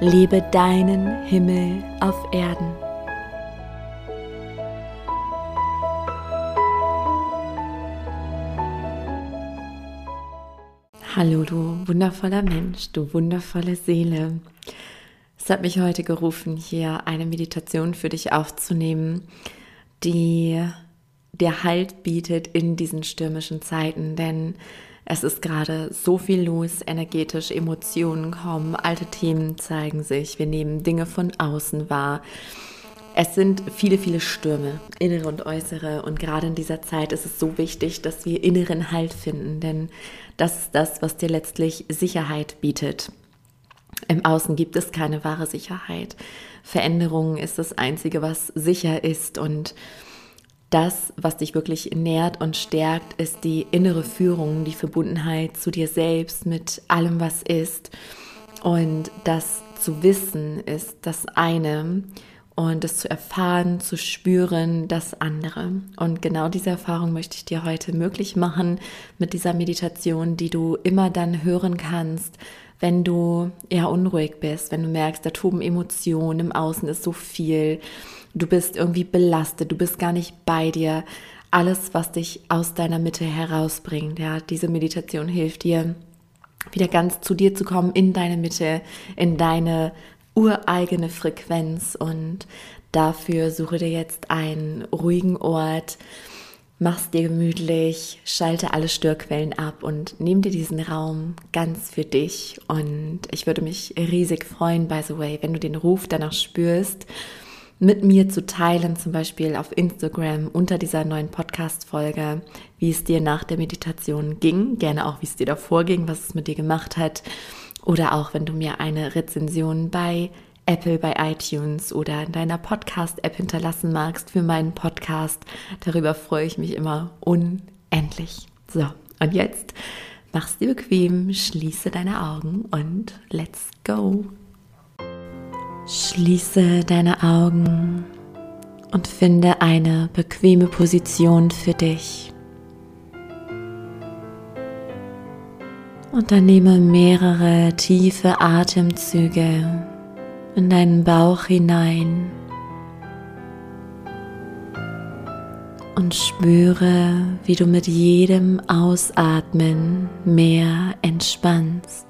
Lebe deinen Himmel auf Erden. Hallo du wundervoller Mensch, du wundervolle Seele. Es hat mich heute gerufen, hier eine Meditation für dich aufzunehmen, die dir Halt bietet in diesen stürmischen Zeiten, denn es ist gerade so viel los, energetisch, Emotionen kommen, alte Themen zeigen sich, wir nehmen Dinge von außen wahr. Es sind viele, viele Stürme, innere und äußere. Und gerade in dieser Zeit ist es so wichtig, dass wir inneren Halt finden, denn das ist das, was dir letztlich Sicherheit bietet. Im Außen gibt es keine wahre Sicherheit. Veränderung ist das Einzige, was sicher ist und das, was dich wirklich nährt und stärkt, ist die innere Führung, die Verbundenheit zu dir selbst mit allem, was ist. Und das zu wissen ist das eine und es zu erfahren, zu spüren, das andere. Und genau diese Erfahrung möchte ich dir heute möglich machen mit dieser Meditation, die du immer dann hören kannst, wenn du eher unruhig bist, wenn du merkst, da toben Emotionen, im Außen ist so viel, du bist irgendwie belastet, du bist gar nicht bei dir. Alles, was dich aus deiner Mitte herausbringt, ja, diese Meditation hilft dir, wieder ganz zu dir zu kommen, in deine Mitte, in deine ureigene Frequenz und dafür suche dir jetzt einen ruhigen Ort, mach's dir gemütlich, schalte alle Störquellen ab und nimm dir diesen Raum ganz für dich und ich würde mich riesig freuen, by the way, wenn du den Ruf danach spürst, mit mir zu teilen, zum Beispiel auf Instagram unter dieser neuen Podcast-Folge, wie es dir nach der Meditation ging, gerne auch, wie es dir davor ging, was es mit dir gemacht hat. Oder auch, wenn du mir eine Rezension bei Apple, bei iTunes oder in deiner Podcast-App hinterlassen magst für meinen Podcast. Darüber freue ich mich immer unendlich. So, und jetzt mach's dir bequem, schließe deine Augen und let's go. Schließe deine Augen und finde eine bequeme Position für dich. Und dann nehme mehrere tiefe Atemzüge in deinen Bauch hinein und spüre, wie du mit jedem Ausatmen mehr entspannst.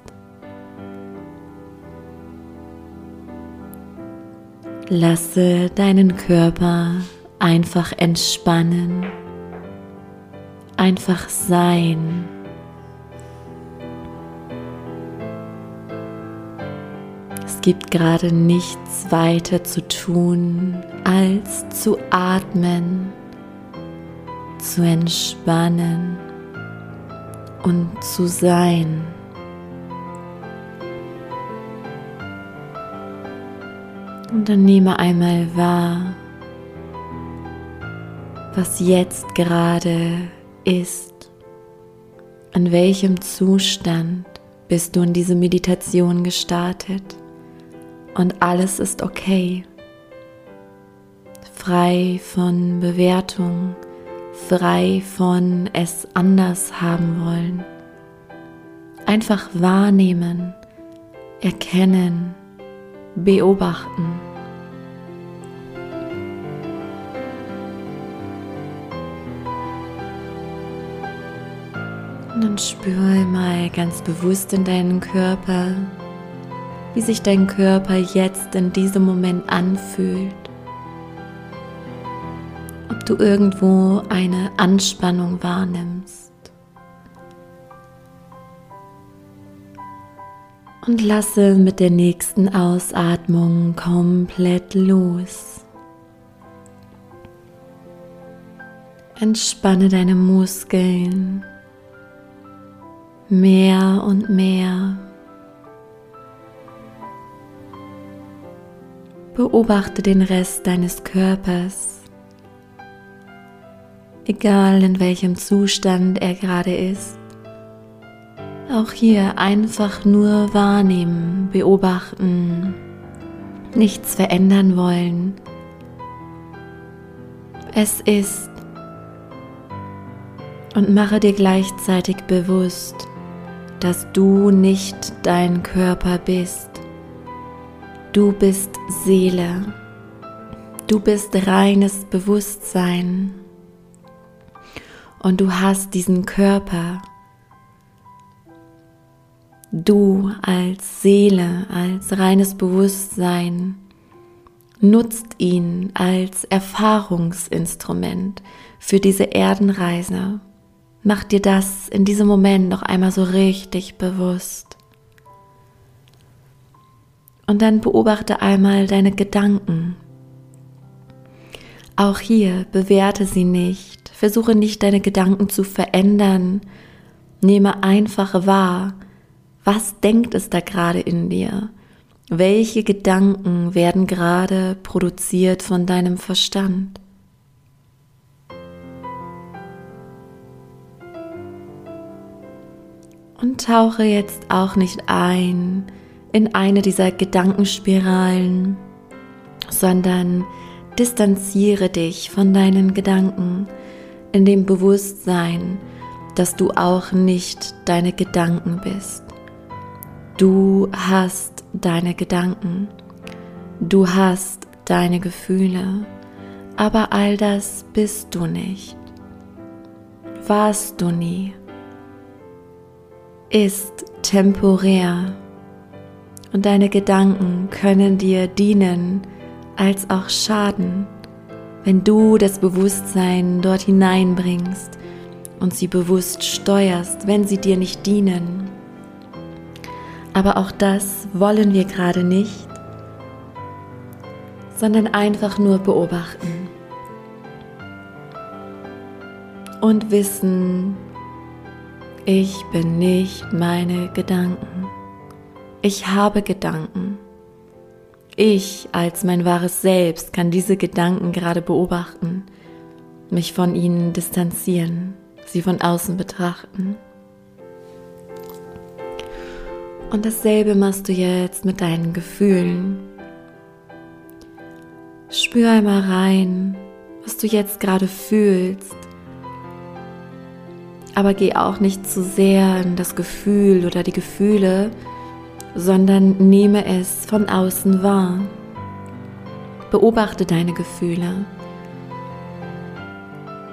Lasse deinen Körper einfach entspannen, einfach sein. Es gibt gerade nichts weiter zu tun, als zu atmen, zu entspannen und zu sein. Dann nehme einmal wahr, was jetzt gerade ist. An welchem Zustand bist du in diese Meditation gestartet? Und alles ist okay. Frei von Bewertung, frei von es anders haben wollen. Einfach wahrnehmen, erkennen, beobachten. Und dann spüre mal ganz bewusst in deinen Körper, wie sich dein Körper jetzt in diesem Moment anfühlt. Ob du irgendwo eine Anspannung wahrnimmst. und lasse mit der nächsten Ausatmung komplett los. Entspanne deine Muskeln mehr und mehr. Beobachte den Rest deines Körpers, egal in welchem Zustand er gerade ist. Auch hier einfach nur wahrnehmen, beobachten, nichts verändern wollen. Es ist und mache dir gleichzeitig bewusst, dass du nicht dein Körper bist. Du bist Seele. Du bist reines Bewusstsein. Und du hast diesen Körper Du als Seele, als reines Bewusstsein nutzt ihn als Erfahrungsinstrument für diese Erdenreise. Mach dir das in diesem Moment noch einmal so richtig bewusst. Und dann beobachte einmal deine Gedanken. Auch hier bewerte sie nicht. Versuche nicht deine Gedanken zu verändern. Nehme einfach wahr, was denkt es da gerade in dir? Welche Gedanken werden gerade produziert von deinem Verstand? Und tauche jetzt auch nicht ein in eine dieser Gedankenspiralen, sondern distanziere dich von deinen Gedanken in dem Bewusstsein, dass du auch nicht deine Gedanken bist. Du hast deine Gedanken, du hast deine Gefühle, aber all das bist du nicht. Warst du nie. Ist temporär. Und deine Gedanken können dir dienen als auch schaden, wenn du das Bewusstsein dort hineinbringst und sie bewusst steuerst, wenn sie dir nicht dienen aber auch das wollen wir gerade nicht, sondern einfach nur beobachten und wissen, ich bin nicht meine Gedanken. Ich habe Gedanken. Ich als mein wahres Selbst kann diese Gedanken gerade beobachten, mich von ihnen distanzieren, sie von außen betrachten. Und dasselbe machst du jetzt mit deinen Gefühlen. Spür einmal rein, was du jetzt gerade fühlst. Aber geh auch nicht zu sehr in das Gefühl oder die Gefühle, sondern nehme es von außen wahr. Beobachte deine Gefühle.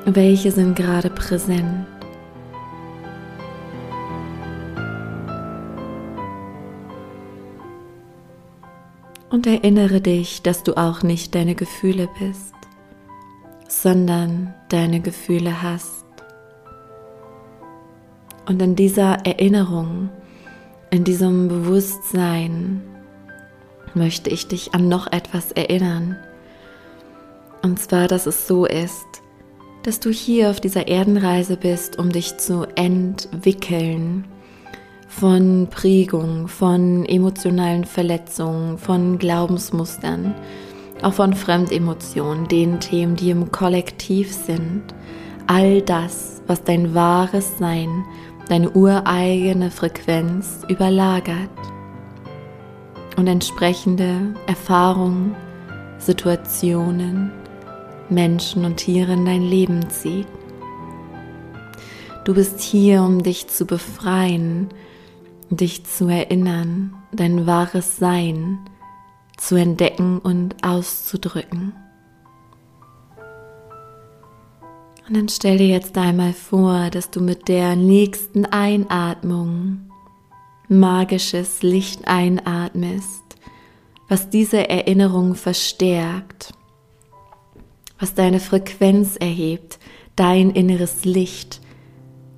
Welche sind gerade präsent? Und erinnere dich, dass du auch nicht deine Gefühle bist, sondern deine Gefühle hast. Und in dieser Erinnerung, in diesem Bewusstsein möchte ich dich an noch etwas erinnern. Und zwar, dass es so ist, dass du hier auf dieser Erdenreise bist, um dich zu entwickeln, von Prägung, von emotionalen Verletzungen, von Glaubensmustern, auch von Fremdemotionen, den Themen, die im Kollektiv sind. All das, was dein wahres Sein, deine ureigene Frequenz überlagert und entsprechende Erfahrungen, Situationen, Menschen und Tiere in dein Leben zieht. Du bist hier, um dich zu befreien dich zu erinnern, dein wahres Sein zu entdecken und auszudrücken. Und dann stell dir jetzt einmal vor, dass du mit der nächsten Einatmung magisches Licht einatmest, was diese Erinnerung verstärkt, was deine Frequenz erhebt, dein inneres Licht,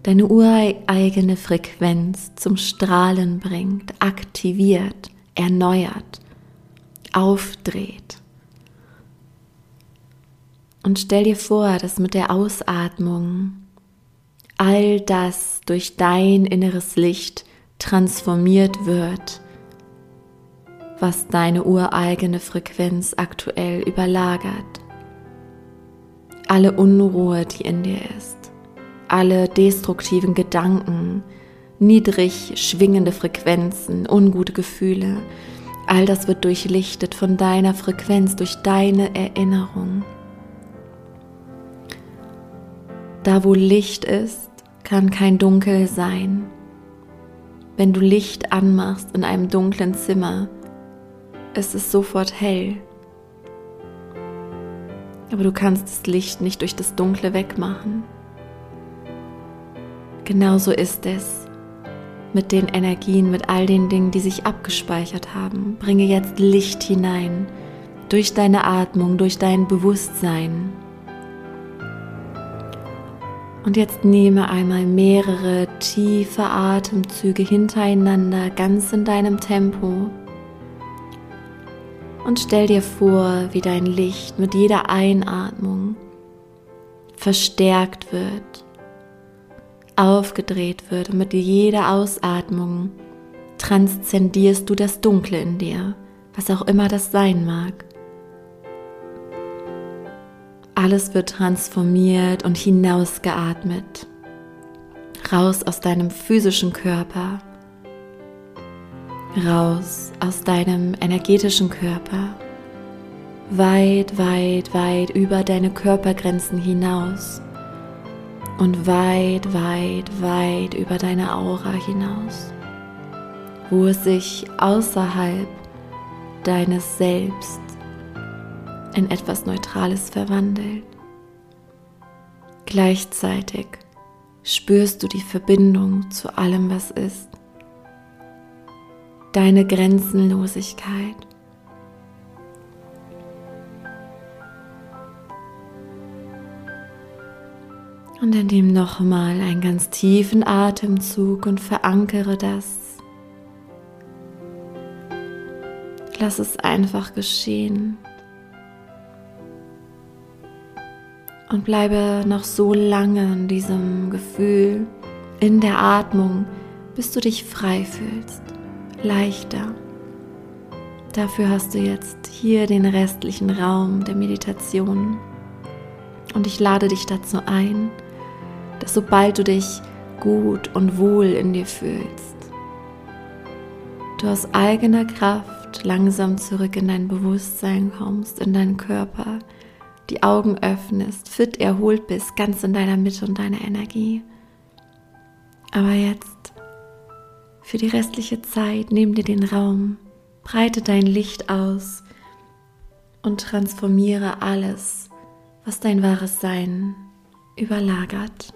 deine ureigene Frequenz zum Strahlen bringt, aktiviert, erneuert, aufdreht. Und stell dir vor, dass mit der Ausatmung all das durch dein inneres Licht transformiert wird was deine ureigene Frequenz aktuell überlagert. Alle Unruhe, die in dir ist, alle destruktiven Gedanken, niedrig schwingende Frequenzen, ungute Gefühle, all das wird durchlichtet von deiner Frequenz, durch deine Erinnerung. Da wo Licht ist, kann kein Dunkel sein. Wenn du Licht anmachst in einem dunklen Zimmer, ist es sofort hell. Aber du kannst das Licht nicht durch das Dunkle wegmachen. Genauso ist es mit den Energien, mit all den Dingen, die sich abgespeichert haben. Bringe jetzt Licht hinein, durch deine Atmung, durch dein Bewusstsein. Und jetzt nehme einmal mehrere tiefe Atemzüge hintereinander, ganz in deinem Tempo. Und stell dir vor, wie dein Licht mit jeder Einatmung verstärkt wird, aufgedreht wird. Und mit jeder Ausatmung transzendierst du das Dunkle in dir, was auch immer das sein mag. Alles wird transformiert und hinausgeatmet. Raus aus deinem physischen Körper. Raus aus deinem energetischen Körper. Weit, weit, weit über deine Körpergrenzen hinaus. Und weit, weit, weit über deine Aura hinaus. Wo es sich außerhalb deines Selbst in etwas Neutrales verwandelt. Gleichzeitig spürst du die Verbindung zu allem, was ist. Deine Grenzenlosigkeit. Und in dem nochmal einen ganz tiefen Atemzug und verankere das. Lass es einfach geschehen. Und bleibe noch so lange in diesem Gefühl, in der Atmung, bis du dich frei fühlst, leichter. Dafür hast du jetzt hier den restlichen Raum der Meditation. Und ich lade dich dazu ein, dass sobald du dich gut und wohl in dir fühlst, du aus eigener Kraft langsam zurück in dein Bewusstsein kommst, in deinen Körper, die Augen öffnest, fit erholt bist, ganz in deiner Mitte und deiner Energie. Aber jetzt, für die restliche Zeit, nimm dir den Raum, breite dein Licht aus und transformiere alles, was dein wahres Sein überlagert.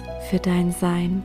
für dein Sein.